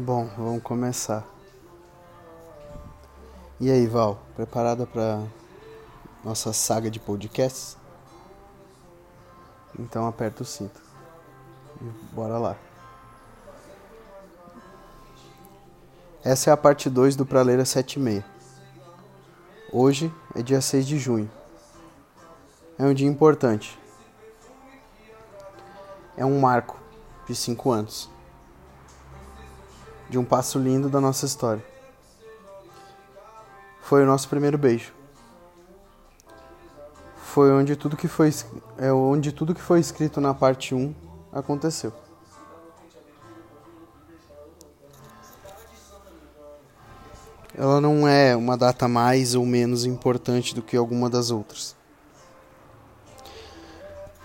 Bom, vamos começar. E aí, Val, preparada para nossa saga de podcasts? Então aperta o cinto. E bora lá. Essa é a parte 2 do Praleira 76. Hoje é dia 6 de junho. É um dia importante. É um marco de 5 anos de um passo lindo da nossa história. Foi o nosso primeiro beijo. Foi onde tudo que foi é onde tudo que foi escrito na parte 1 aconteceu. Ela não é uma data mais ou menos importante do que alguma das outras.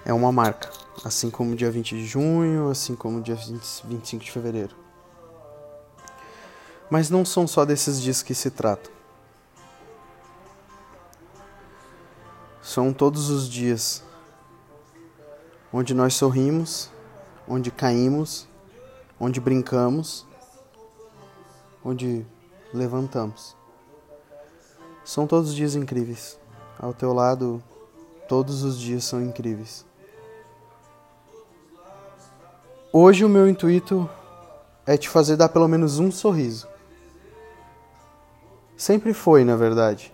É uma marca, assim como o dia 20 de junho, assim como o dia 25 de fevereiro. Mas não são só desses dias que se trata. São todos os dias onde nós sorrimos, onde caímos, onde brincamos, onde levantamos. São todos os dias incríveis. Ao teu lado, todos os dias são incríveis. Hoje o meu intuito é te fazer dar pelo menos um sorriso. Sempre foi, na verdade.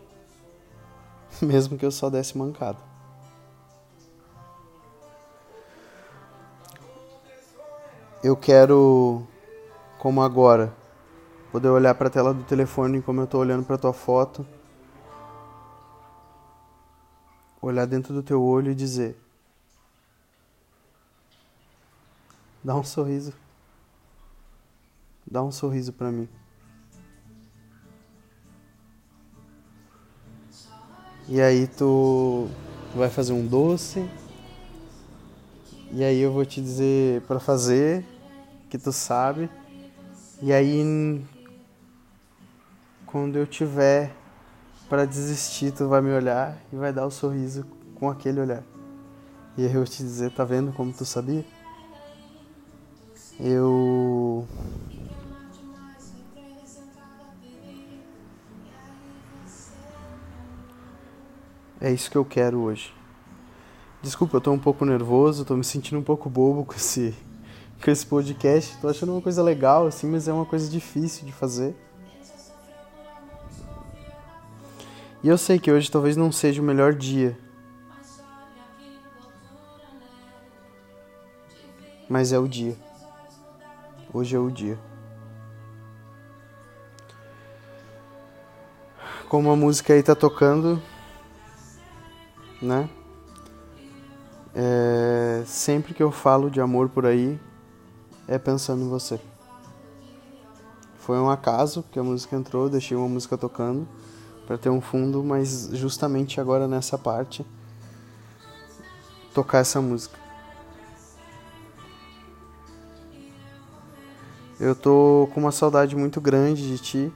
Mesmo que eu só desse mancada. Eu quero, como agora, poder olhar para a tela do telefone como eu estou olhando para tua foto, olhar dentro do teu olho e dizer: Dá um sorriso. Dá um sorriso para mim. E aí tu vai fazer um doce. E aí eu vou te dizer para fazer que tu sabe. E aí quando eu tiver para desistir, tu vai me olhar e vai dar o um sorriso com aquele olhar. E eu vou te dizer, tá vendo como tu sabia? Eu É isso que eu quero hoje. Desculpa, eu tô um pouco nervoso, tô me sentindo um pouco bobo com esse, com esse podcast. Tô achando uma coisa legal, assim, mas é uma coisa difícil de fazer. E eu sei que hoje talvez não seja o melhor dia. Mas é o dia. Hoje é o dia. Como a música aí tá tocando, né? É, sempre que eu falo de amor por aí, é pensando em você. Foi um acaso que a música entrou, deixei uma música tocando para ter um fundo, mas justamente agora nessa parte tocar essa música. Eu tô com uma saudade muito grande de ti,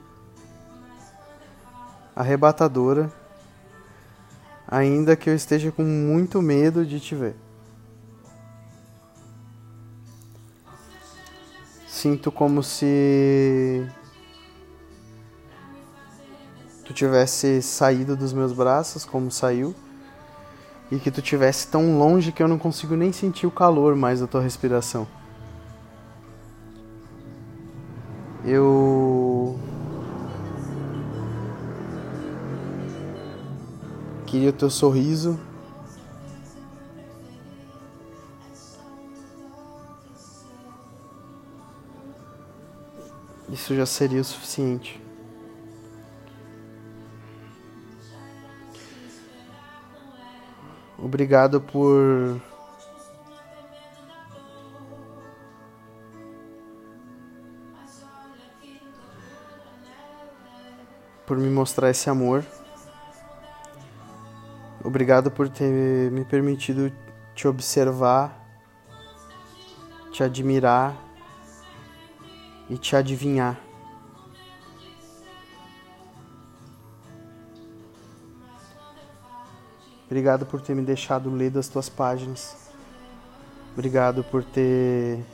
arrebatadora ainda que eu esteja com muito medo de te ver. Sinto como se tu tivesse saído dos meus braços, como saiu, e que tu tivesse tão longe que eu não consigo nem sentir o calor mais da tua respiração. Eu Queria o teu sorriso. Isso já seria o suficiente. Obrigado por por me mostrar esse amor. Obrigado por ter me permitido te observar, te admirar e te adivinhar. Obrigado por ter me deixado ler das tuas páginas. Obrigado por ter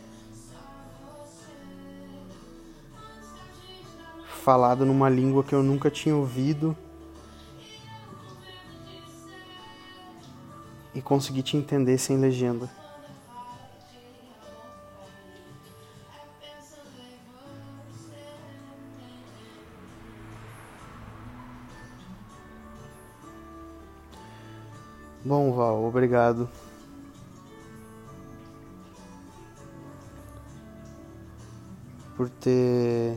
falado numa língua que eu nunca tinha ouvido e conseguir te entender sem legenda. Bom, Val, obrigado. Por ter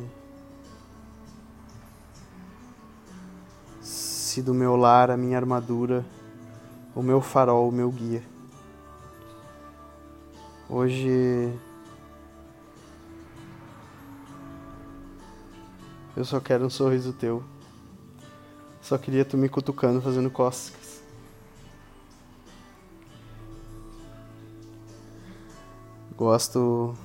sido meu lar, a minha armadura, o meu farol, o meu guia. Hoje eu só quero um sorriso teu. Só queria tu me cutucando, fazendo costas. Gosto.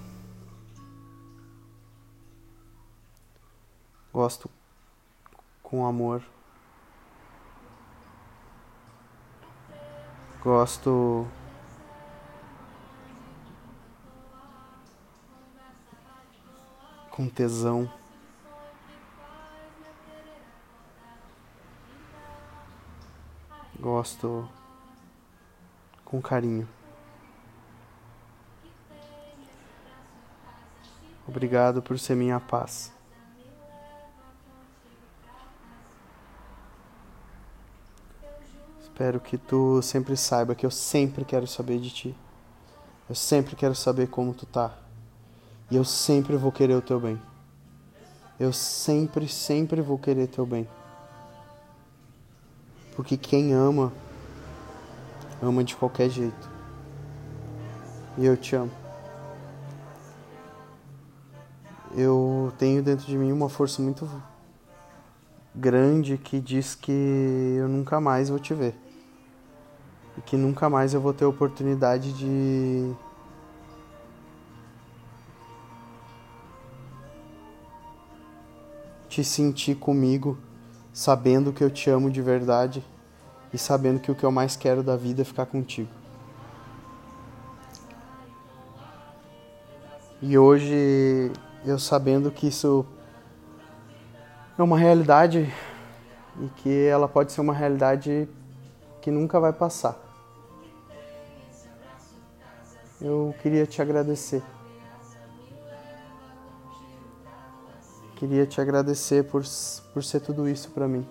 Gosto com amor. Gosto. Com tesão. Gosto com carinho. Obrigado por ser minha paz. Espero que tu sempre saiba que eu sempre quero saber de ti. Eu sempre quero saber como tu tá. E eu sempre vou querer o teu bem. Eu sempre, sempre vou querer teu bem. Porque quem ama, ama de qualquer jeito. E eu te amo. eu tenho dentro de mim uma força muito grande que diz que eu nunca mais vou te ver. E que nunca mais eu vou ter oportunidade de te sentir comigo, sabendo que eu te amo de verdade e sabendo que o que eu mais quero da vida é ficar contigo. E hoje eu sabendo que isso é uma realidade e que ela pode ser uma realidade que nunca vai passar. Eu queria te agradecer. Queria te agradecer por, por ser tudo isso para mim.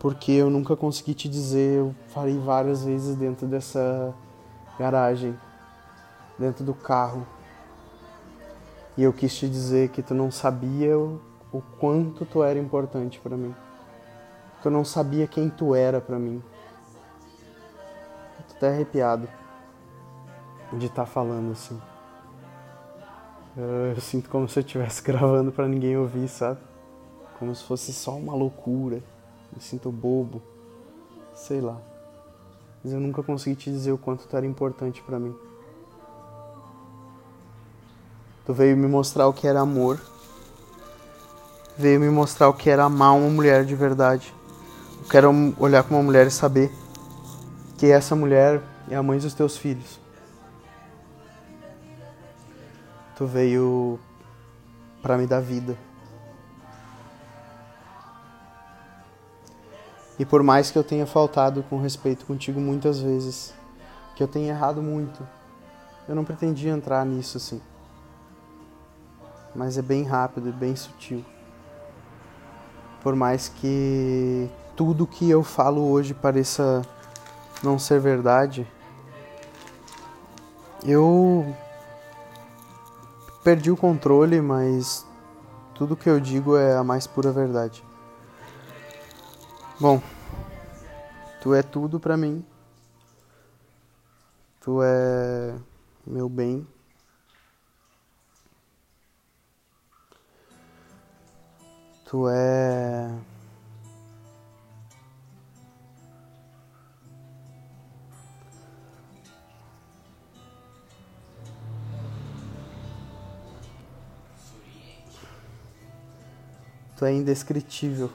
Porque eu nunca consegui te dizer, eu falei várias vezes dentro dessa garagem, dentro do carro, e eu quis te dizer que tu não sabia o, o quanto tu era importante para mim. Tu não sabia quem tu era para mim. tô até arrepiado de estar tá falando assim. Eu, sinto como se eu estivesse gravando para ninguém ouvir, sabe? Como se fosse só uma loucura. Me sinto bobo. Sei lá. Mas eu nunca consegui te dizer o quanto tu era importante para mim. Tu veio me mostrar o que era amor. Veio me mostrar o que era amar uma mulher de verdade. Eu quero olhar para uma mulher e saber que essa mulher é a mãe dos teus filhos. Tu veio para me dar vida. E por mais que eu tenha faltado com respeito contigo muitas vezes, que eu tenha errado muito, eu não pretendia entrar nisso assim mas é bem rápido e bem sutil. Por mais que tudo que eu falo hoje pareça não ser verdade, eu perdi o controle, mas tudo que eu digo é a mais pura verdade. Bom, tu é tudo para mim. Tu é meu bem. Tu é. Tu é indescritível.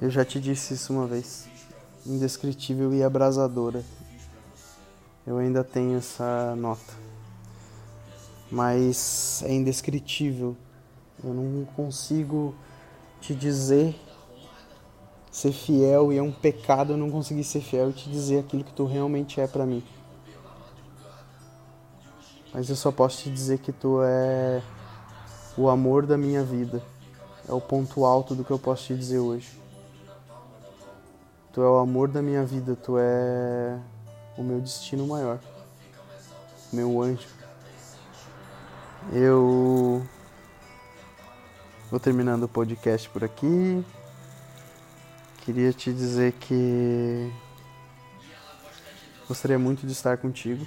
Eu já te disse isso uma vez. Indescritível e abrasadora. Eu ainda tenho essa nota. mas é indescritível. Eu não consigo te dizer ser fiel e é um pecado eu não conseguir ser fiel e te dizer aquilo que tu realmente é para mim. Mas eu só posso te dizer que tu é o amor da minha vida. É o ponto alto do que eu posso te dizer hoje. Tu é o amor da minha vida, tu é o meu destino maior. Meu anjo. Eu vou terminando o podcast por aqui. Queria te dizer que gostaria muito de estar contigo.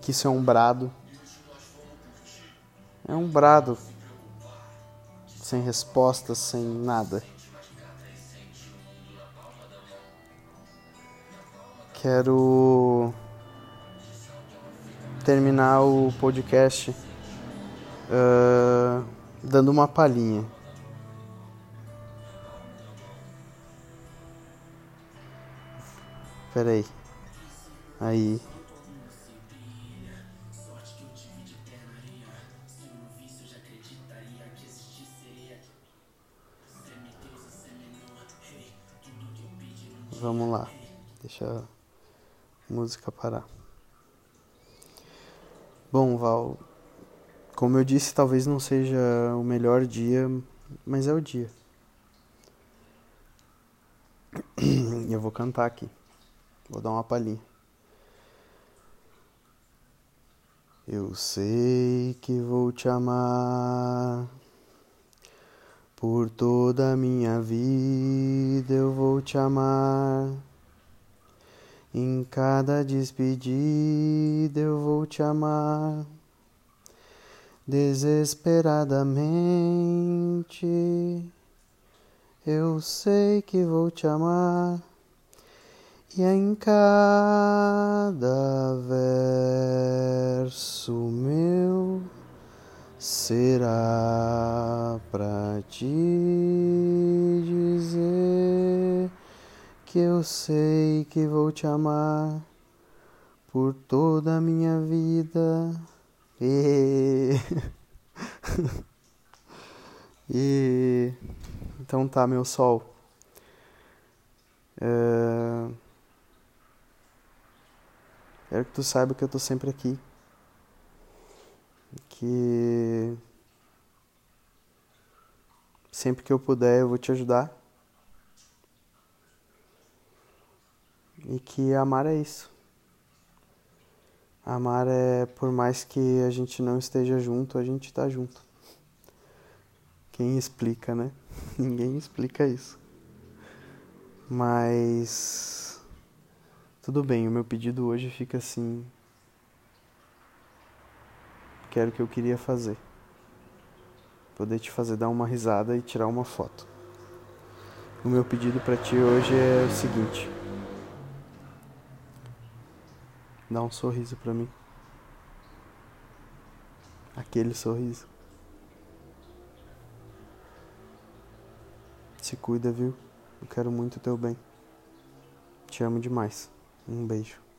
Que isso é um brado. É um brado sem respostas, sem nada. Quero terminar o podcast uh, dando uma palhinha. Peraí. Aí. Vamos lá. Deixa a música parar. Bom, Val, como eu disse, talvez não seja o melhor dia, mas é o dia. E eu vou cantar aqui. Vou dar uma palhinha. Eu sei que vou te amar por toda a minha vida eu vou te amar. Em cada despedida eu vou te amar. Desesperadamente eu sei que vou te amar. E em cada verso meu será para te dizer que eu sei que vou te amar por toda a minha vida. E... e... Então tá, meu sol. É... Quero que tu saiba que eu tô sempre aqui que sempre que eu puder eu vou te ajudar. E que amar é isso. Amar é por mais que a gente não esteja junto, a gente está junto. Quem explica, né? Ninguém explica isso. Mas tudo bem, o meu pedido hoje fica assim, que era o que eu queria fazer. Poder te fazer dar uma risada e tirar uma foto. O meu pedido para ti hoje é o seguinte: dá um sorriso para mim. Aquele sorriso. Se cuida, viu? Eu quero muito o teu bem. Te amo demais. Um beijo.